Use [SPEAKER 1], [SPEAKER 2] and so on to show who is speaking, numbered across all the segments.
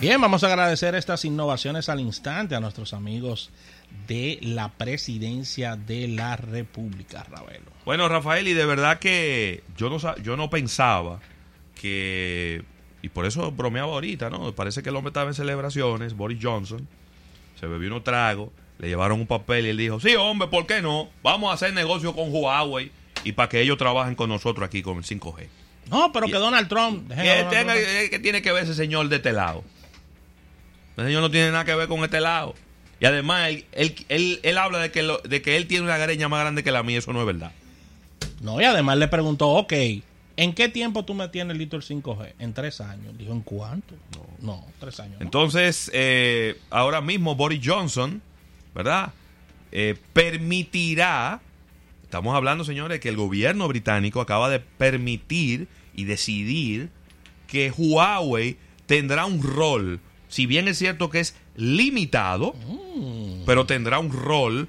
[SPEAKER 1] Bien, vamos a agradecer estas innovaciones al instante a nuestros amigos de la presidencia de la República, Ravelo.
[SPEAKER 2] Bueno, Rafael, y de verdad que yo no, yo no pensaba que, y por eso bromeaba ahorita, ¿no? Parece que el hombre estaba en celebraciones, Boris Johnson, se bebió unos tragos, le llevaron un papel y él dijo, sí, hombre, ¿por qué no? Vamos a hacer negocio con Huawei y para que ellos trabajen con nosotros aquí con el 5G.
[SPEAKER 1] No, pero que Donald Trump...
[SPEAKER 2] ¿Qué tiene que ver ese señor de este lado? Ese señor no tiene nada que ver con este lado. Y además, él, habla de que, de que él tiene una greña más grande que la mía. Eso no es verdad.
[SPEAKER 1] No, y además le preguntó, ok, ¿en qué tiempo tú me tienes listo el 5G? En tres años. Dijo, ¿en cuánto? No, tres años.
[SPEAKER 2] Entonces, eh, ahora mismo Boris Johnson, ¿verdad? Eh, permitirá, estamos hablando, señores, que el gobierno británico acaba de permitir y decidir que Huawei tendrá un rol si bien es cierto que es limitado, pero tendrá un rol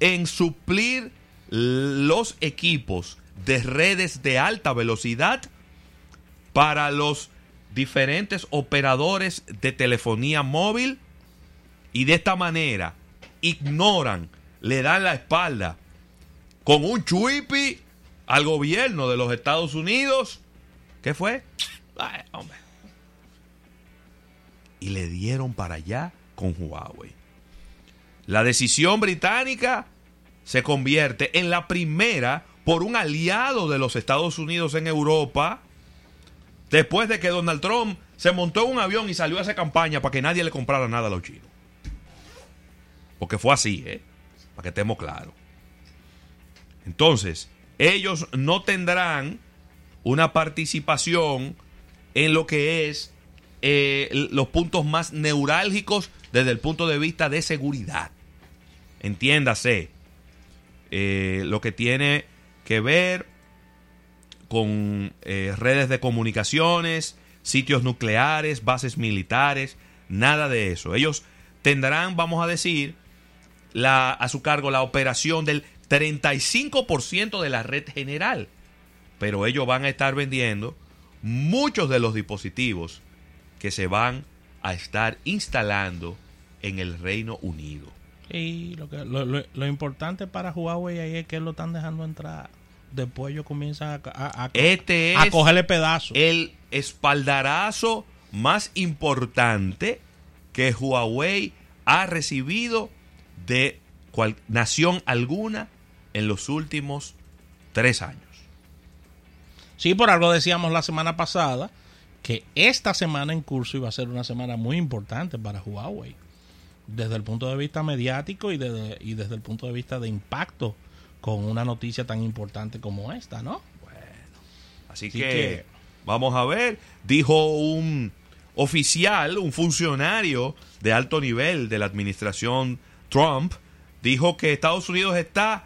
[SPEAKER 2] en suplir los equipos de redes de alta velocidad para los diferentes operadores de telefonía móvil y de esta manera ignoran, le dan la espalda con un chuipi al gobierno de los Estados Unidos. ¿Qué fue? Ay, hombre y le dieron para allá con Huawei. La decisión británica se convierte en la primera por un aliado de los Estados Unidos en Europa, después de que Donald Trump se montó en un avión y salió a esa campaña para que nadie le comprara nada a los chinos. Porque fue así, ¿eh? Para que estemos claros. Entonces, ellos no tendrán una participación en lo que es eh, los puntos más neurálgicos desde el punto de vista de seguridad. Entiéndase, eh, lo que tiene que ver con eh, redes de comunicaciones, sitios nucleares, bases militares, nada de eso. Ellos tendrán, vamos a decir, a su cargo la operación del 35% de la red general. Pero ellos van a estar vendiendo muchos de los dispositivos que se van a estar instalando en el Reino Unido.
[SPEAKER 1] Y lo, que, lo, importante para Huawei ahí es que lo están dejando entrar. Después ellos comienzan a, a,
[SPEAKER 2] este
[SPEAKER 1] a cogerle pedazos.
[SPEAKER 2] El espaldarazo más importante que Huawei ha recibido de cual, nación alguna en los últimos tres años.
[SPEAKER 1] Sí, por algo decíamos la semana pasada que esta semana en curso iba a ser una semana muy importante para Huawei, desde el punto de vista mediático y, y desde el punto de vista de impacto con una noticia tan importante como esta, ¿no?
[SPEAKER 2] Bueno, así, que, vamos a ver, dijo un oficial, un funcionario de alto nivel de la administración Trump, dijo que Estados Unidos está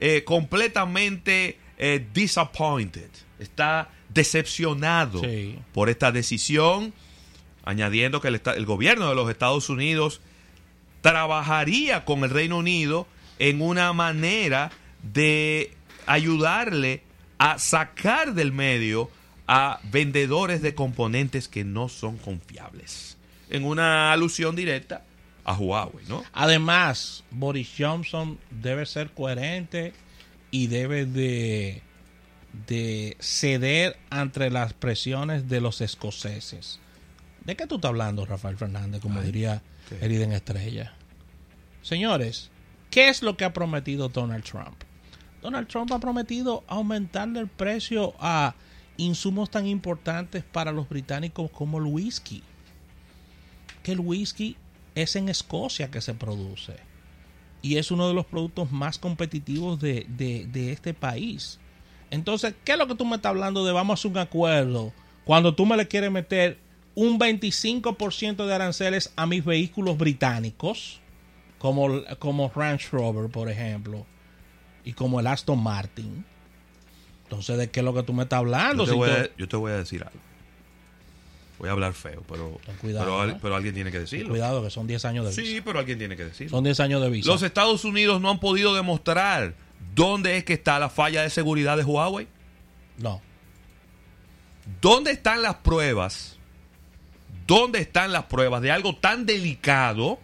[SPEAKER 2] eh, completamente eh, disappointed, está decepcionado por esta decisión, añadiendo que el, gobierno de los Estados Unidos trabajaría con el Reino Unido en una manera de ayudarle a sacar del medio a vendedores de componentes que no son confiables. En una alusión directa a Huawei, ¿no?
[SPEAKER 1] Además, Boris Johnson debe ser coherente y debe de de ceder ante las presiones de los escoceses. ¿De qué tú estás hablando, Rafael Fernández? Como diría Eriden Estrella. Señores, ¿qué es lo que ha prometido Donald Trump? Donald Trump ha prometido aumentarle el precio a insumos tan importantes para los británicos como el whisky. Que el whisky es en Escocia que se produce. Y es uno de los productos más competitivos de, de este país. Entonces, ¿qué es lo que tú me estás hablando de vamos a un acuerdo cuando tú me le quieres meter un 25% de aranceles a mis vehículos británicos, como, como Range Rover, por ejemplo, y como el Aston Martin? Entonces, ¿de qué es lo que tú me estás hablando?
[SPEAKER 2] Yo te, voy, a, decir algo. Voy a hablar feo, pero, ¿eh? pero, alguien tiene que decirlo.
[SPEAKER 1] cuidado, que son 10 años de
[SPEAKER 2] visa. Sí, pero alguien tiene que decirlo.
[SPEAKER 1] Son 10 años de visa.
[SPEAKER 2] Los Estados Unidos no han podido demostrar ¿Dónde es que está la falla de seguridad de Huawei?
[SPEAKER 1] No.
[SPEAKER 2] ¿Dónde están las pruebas? ¿dónde están las pruebas de algo tan delicado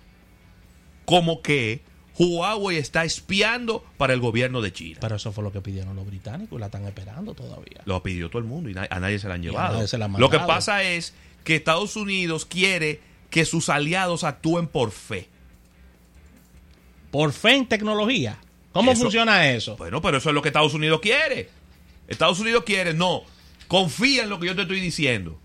[SPEAKER 2] como que Huawei está espiando para el gobierno de China?
[SPEAKER 1] Pero eso fue lo que pidieron los británicos y la están esperando todavía.
[SPEAKER 2] Lo pidió todo el mundo y a nadie se la han llevado.
[SPEAKER 1] nadie se la han
[SPEAKER 2] Lo que pasa es que Estados Unidos quiere que sus aliados actúen por fe.
[SPEAKER 1] Por fe en tecnología. ¿Cómo
[SPEAKER 2] Eso-
[SPEAKER 1] funciona eso?
[SPEAKER 2] Bueno, pero eso es lo que Estados Unidos quiere. Estados Unidos quiere, no, confía en lo que yo te estoy diciendo.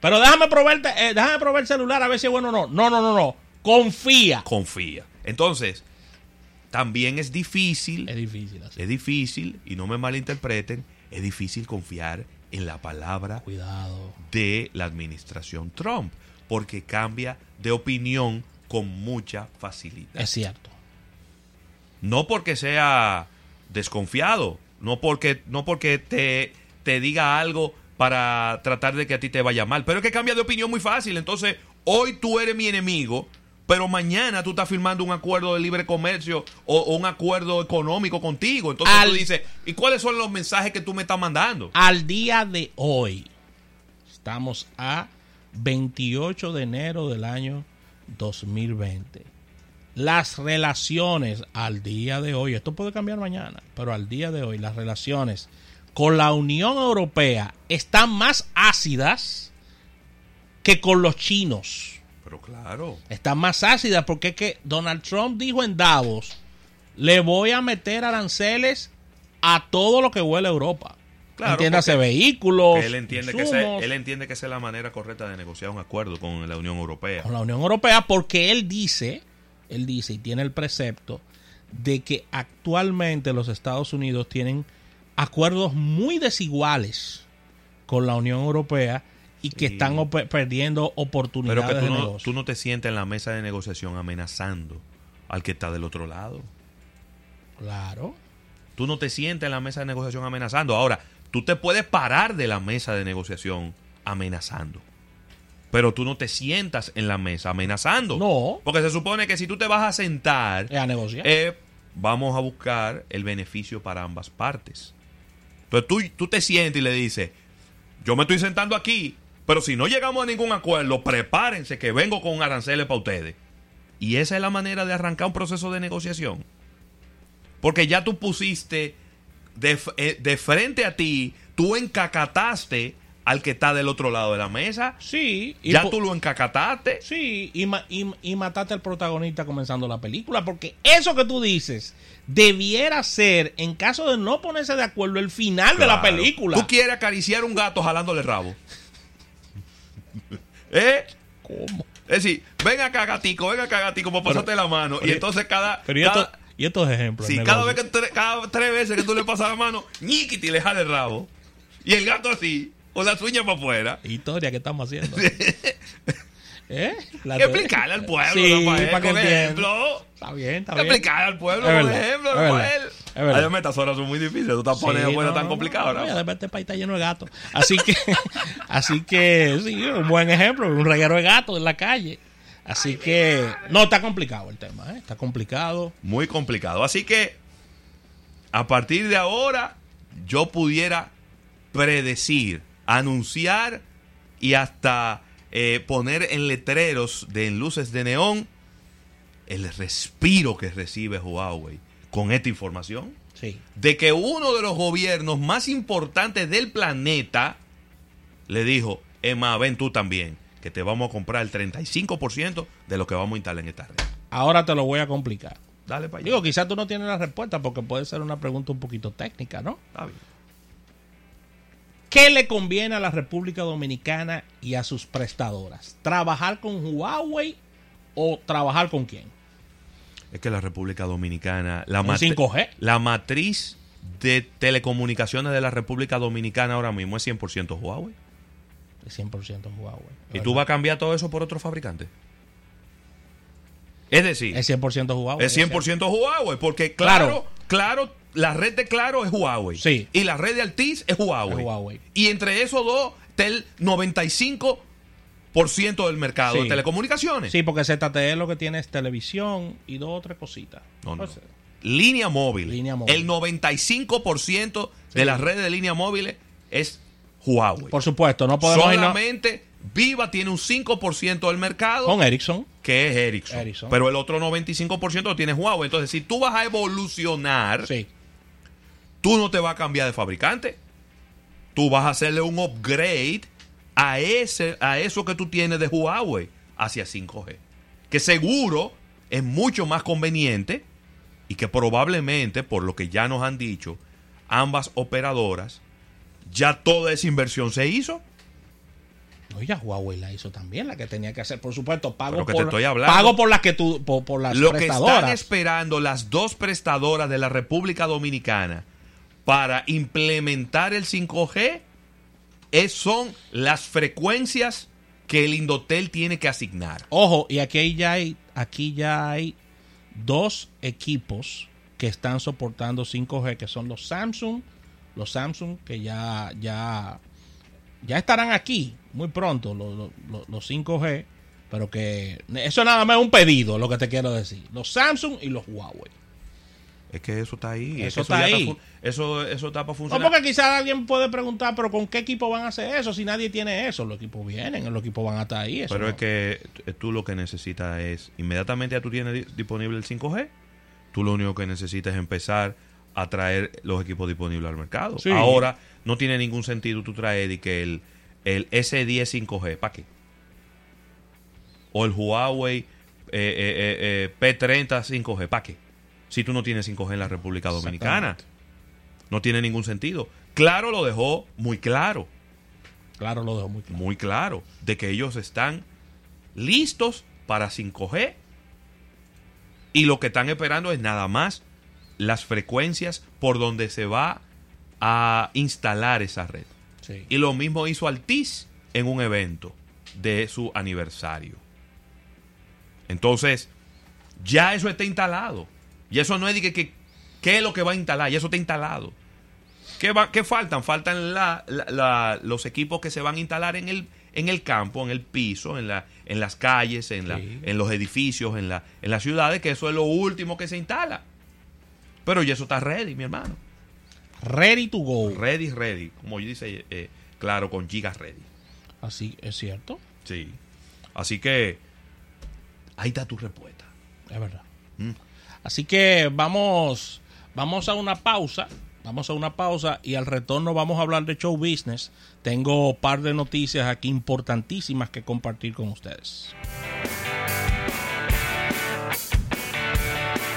[SPEAKER 1] Pero déjame probar, eh, déjame probar el celular a ver si es bueno o no. No, no, no, no. Confía.
[SPEAKER 2] Confía. Entonces, también es difícil,
[SPEAKER 1] Es difícil así.
[SPEAKER 2] es difícil, y no me malinterpreten, es difícil confiar en la palabra
[SPEAKER 1] Cuidado.
[SPEAKER 2] de la administración Trump, porque cambia de opinión con mucha facilidad.
[SPEAKER 1] Es cierto.
[SPEAKER 2] No porque sea desconfiado, no porque, no porque te, te diga algo para tratar de que a ti te vaya mal, pero es que cambia de opinión muy fácil. Entonces, hoy tú eres mi enemigo, pero mañana tú estás firmando un acuerdo de libre comercio o, o un acuerdo económico contigo. Entonces
[SPEAKER 1] Al-
[SPEAKER 2] tú dices, ¿y cuáles son los mensajes que tú me estás mandando?
[SPEAKER 1] Al día de hoy, estamos a 28 de enero del año 2020. Las relaciones al día de hoy, esto puede cambiar mañana, pero al día de hoy las relaciones con la Unión Europea están más ácidas que con los chinos.
[SPEAKER 2] Pero claro.
[SPEAKER 1] Están más ácidas porque es que Donald Trump dijo en Davos, le voy a meter aranceles a todo lo que huele a Europa.
[SPEAKER 2] Claro,
[SPEAKER 1] Entiéndase vehículos,
[SPEAKER 2] él entiende que, él entiende que esa es la manera correcta de negociar un acuerdo con la Unión Europea.
[SPEAKER 1] con la Unión Europea porque él dice, él dice y tiene el precepto de que actualmente los Estados Unidos tienen acuerdos muy desiguales con la Unión Europea y que
[SPEAKER 2] Sí.
[SPEAKER 1] están op- perdiendo oportunidades
[SPEAKER 2] Pero que tú
[SPEAKER 1] de
[SPEAKER 2] no,
[SPEAKER 1] negocio.
[SPEAKER 2] tú no te sientes en la mesa de negociación amenazando al que está del otro lado.
[SPEAKER 1] Claro.
[SPEAKER 2] Tú no te sientes en la mesa de negociación amenazando. Ahora, tú te puedes parar de la mesa de negociación amenazando. Pero tú no te sientas en la mesa amenazando.
[SPEAKER 1] No.
[SPEAKER 2] Porque se supone que si tú te vas a sentar,
[SPEAKER 1] Es a negociar.
[SPEAKER 2] eh, vamos a buscar el beneficio para ambas partes. Entonces tú, tú te sientes y le dices, yo me estoy sentando aquí, pero si no llegamos a ningún acuerdo, prepárense que vengo con aranceles para ustedes. Y esa es la manera de arrancar un proceso de negociación. Porque ya tú pusiste de, eh, de frente a ti, tú encacataste al que está del otro lado de la mesa.
[SPEAKER 1] sí. y
[SPEAKER 2] Ya tú lo encacataste.
[SPEAKER 1] Sí, y, ma- y, y mataste al protagonista comenzando la película, porque eso que tú dices debiera ser, en caso de no ponerse de acuerdo, el final de la película.
[SPEAKER 2] Tú quieres acariciar un gato jalándole el rabo. ¿Eh?
[SPEAKER 1] ¿Cómo?
[SPEAKER 2] Es decir, ven acá, gatico, ven acá, gatico, para pasarte la mano. y entonces cada.
[SPEAKER 1] Pero y,
[SPEAKER 2] cada-
[SPEAKER 1] esto- y estos ejemplos.
[SPEAKER 2] sí, cada vez que cada tres veces que tú le pasas la mano, ñiquiti le jala el rabo. Y el gato así, con las uñas para afuera.
[SPEAKER 1] Historia que estamos haciendo. ¿Eh? La
[SPEAKER 2] que
[SPEAKER 1] te-
[SPEAKER 2] explicarle al pueblo,
[SPEAKER 1] Sí,
[SPEAKER 2] Rafael,
[SPEAKER 1] para que
[SPEAKER 2] con
[SPEAKER 1] entienda.
[SPEAKER 2] ejemplo.
[SPEAKER 1] Está bien, está
[SPEAKER 2] Que
[SPEAKER 1] bien.
[SPEAKER 2] explicarle al pueblo, por ejemplo, Rafael. Además, estas horas son muy difíciles. Tú estás poniendo
[SPEAKER 1] Sí,
[SPEAKER 2] fuera
[SPEAKER 1] no,
[SPEAKER 2] tan complicado,
[SPEAKER 1] no, además este país está lleno de gatos. Así que, así que, sí, un buen ejemplo, un reguero de gatos en la calle. Así que, no, está complicado el tema, ¿eh? Está complicado.
[SPEAKER 2] Muy complicado. Así que, a partir de ahora, yo pudiera predecir, anunciar y hasta eh, poner en letreros de en luces de neón el respiro que recibe Huawei con esta información
[SPEAKER 1] Sí.
[SPEAKER 2] de que uno de los gobiernos más importantes del planeta le dijo, Emma, ven tú también, que te vamos a comprar el 35% de lo que vamos a instalar en esta red.
[SPEAKER 1] Ahora te lo voy a complicar.
[SPEAKER 2] Dale para allá.
[SPEAKER 1] Digo, quizás tú no tienes la respuesta porque puede ser una pregunta un poquito técnica, ¿no?
[SPEAKER 2] Está bien.
[SPEAKER 1] ¿Qué le conviene a la República Dominicana y a sus prestadoras? ¿Trabajar con Huawei o trabajar con quién?
[SPEAKER 2] es que la República Dominicana, la,
[SPEAKER 1] 5G.
[SPEAKER 2] la matriz de telecomunicaciones de la República Dominicana ahora mismo es 100% Huawei.
[SPEAKER 1] Es 100% Huawei.
[SPEAKER 2] ¿Y tú vas a cambiar todo eso por otro fabricante? Es decir,
[SPEAKER 1] es 100% Huawei.
[SPEAKER 2] Es 100% Huawei, porque claro,
[SPEAKER 1] claro,
[SPEAKER 2] la red de Claro es Huawei.
[SPEAKER 1] Sí.
[SPEAKER 2] Y la red de Altiz es Huawei.
[SPEAKER 1] Es Huawei.
[SPEAKER 2] Y entre esos dos, Tel 95 por ciento del mercado de telecomunicaciones.
[SPEAKER 1] Sí, porque ZTE lo que tiene es televisión y dos o tres cositas.
[SPEAKER 2] No, no. Línea, móvil.
[SPEAKER 1] línea móvil.
[SPEAKER 2] El 95%
[SPEAKER 1] sí.
[SPEAKER 2] de las redes de línea móviles es Huawei.
[SPEAKER 1] Por supuesto, no podemos
[SPEAKER 2] Solamente. Viva tiene un 5% del mercado.
[SPEAKER 1] Con Ericsson.
[SPEAKER 2] Que es Ericsson. Pero el otro 95% lo tiene Huawei. Entonces, si tú vas a evolucionar,
[SPEAKER 1] sí.
[SPEAKER 2] tú no te vas a cambiar de fabricante. Tú vas a hacerle un upgrade a, ese, a eso que tú tienes de Huawei hacia 5G. Que seguro es mucho más conveniente y que probablemente, por lo que ya nos han dicho, ambas operadoras, ya toda esa inversión se hizo.
[SPEAKER 1] No, ya Huawei la hizo también, la que tenía que hacer. Por supuesto, pago
[SPEAKER 2] que
[SPEAKER 1] por
[SPEAKER 2] te estoy hablando.
[SPEAKER 1] pago por las que tú por, por las
[SPEAKER 2] Lo que están
[SPEAKER 1] prestadoras.
[SPEAKER 2] esperando las dos prestadoras de la República Dominicana para implementar el 5G es, son las frecuencias que el Indotel tiene que asignar.
[SPEAKER 1] Ojo, y aquí ya hay aquí ya hay dos equipos que están soportando 5G, que son los Samsung, los Samsung que ya ya ya estarán aquí muy pronto los, los- los- los 5G, pero que eso nada más es un pedido, lo que te quiero decir. Los Samsung y los Huawei.
[SPEAKER 2] Es que eso está ahí. es
[SPEAKER 1] Eso
[SPEAKER 2] que
[SPEAKER 1] está ahí.
[SPEAKER 2] eso, eso está para
[SPEAKER 1] No,
[SPEAKER 2] funcionar.
[SPEAKER 1] porque quizás alguien puede preguntar, pero ¿con qué equipo van a hacer eso? Si nadie tiene eso, los equipos vienen, los equipos van hasta ahí. Eso
[SPEAKER 2] Pero
[SPEAKER 1] no-
[SPEAKER 2] es que tú lo que necesitas es, inmediatamente ya tú tienes di- disponible el 5G, tú lo único que necesitas es empezar a traer los equipos disponibles al mercado.
[SPEAKER 1] Sí.
[SPEAKER 2] Ahora no tiene ningún sentido tú traer y que el, el S10 5G, ¿para qué? O el Huawei eh, eh, eh, eh, P30 5G, ¿para qué? Si tú no tienes 5G en la República Dominicana. No tiene ningún sentido. Claro lo dejó muy claro
[SPEAKER 1] Claro, lo dejo muy claro.
[SPEAKER 2] muy claro de que ellos están listos para 5G y lo que están esperando es nada más las frecuencias por donde se va a instalar esa red.
[SPEAKER 1] Sí.
[SPEAKER 2] Y lo mismo hizo Altiz en un evento de su aniversario. Entonces, ya eso está instalado. Y eso no es de que, que- qué es lo que va a instalar, ya eso está instalado. ¿Qué, va, qué faltan? Faltan la- la- la- los equipos que se van a instalar en el, en el campo, en el piso, en, la, en las calles, en, la,
[SPEAKER 1] Sí.
[SPEAKER 2] en los edificios, en, la, en las ciudades, que eso es lo último que se instala. Pero ya eso está ready, mi hermano.
[SPEAKER 1] Ready to go.
[SPEAKER 2] Ready, ready. Como dice, eh, claro, con gigas ready.
[SPEAKER 1] Así es cierto.
[SPEAKER 2] Sí. Así que ahí está tu respuesta.
[SPEAKER 1] Es verdad.
[SPEAKER 2] Mm.
[SPEAKER 1] Así que vamos, vamos a una pausa. Vamos a una pausa y al retorno vamos a hablar de show business. Tengo un par de noticias aquí importantísimas que compartir con ustedes.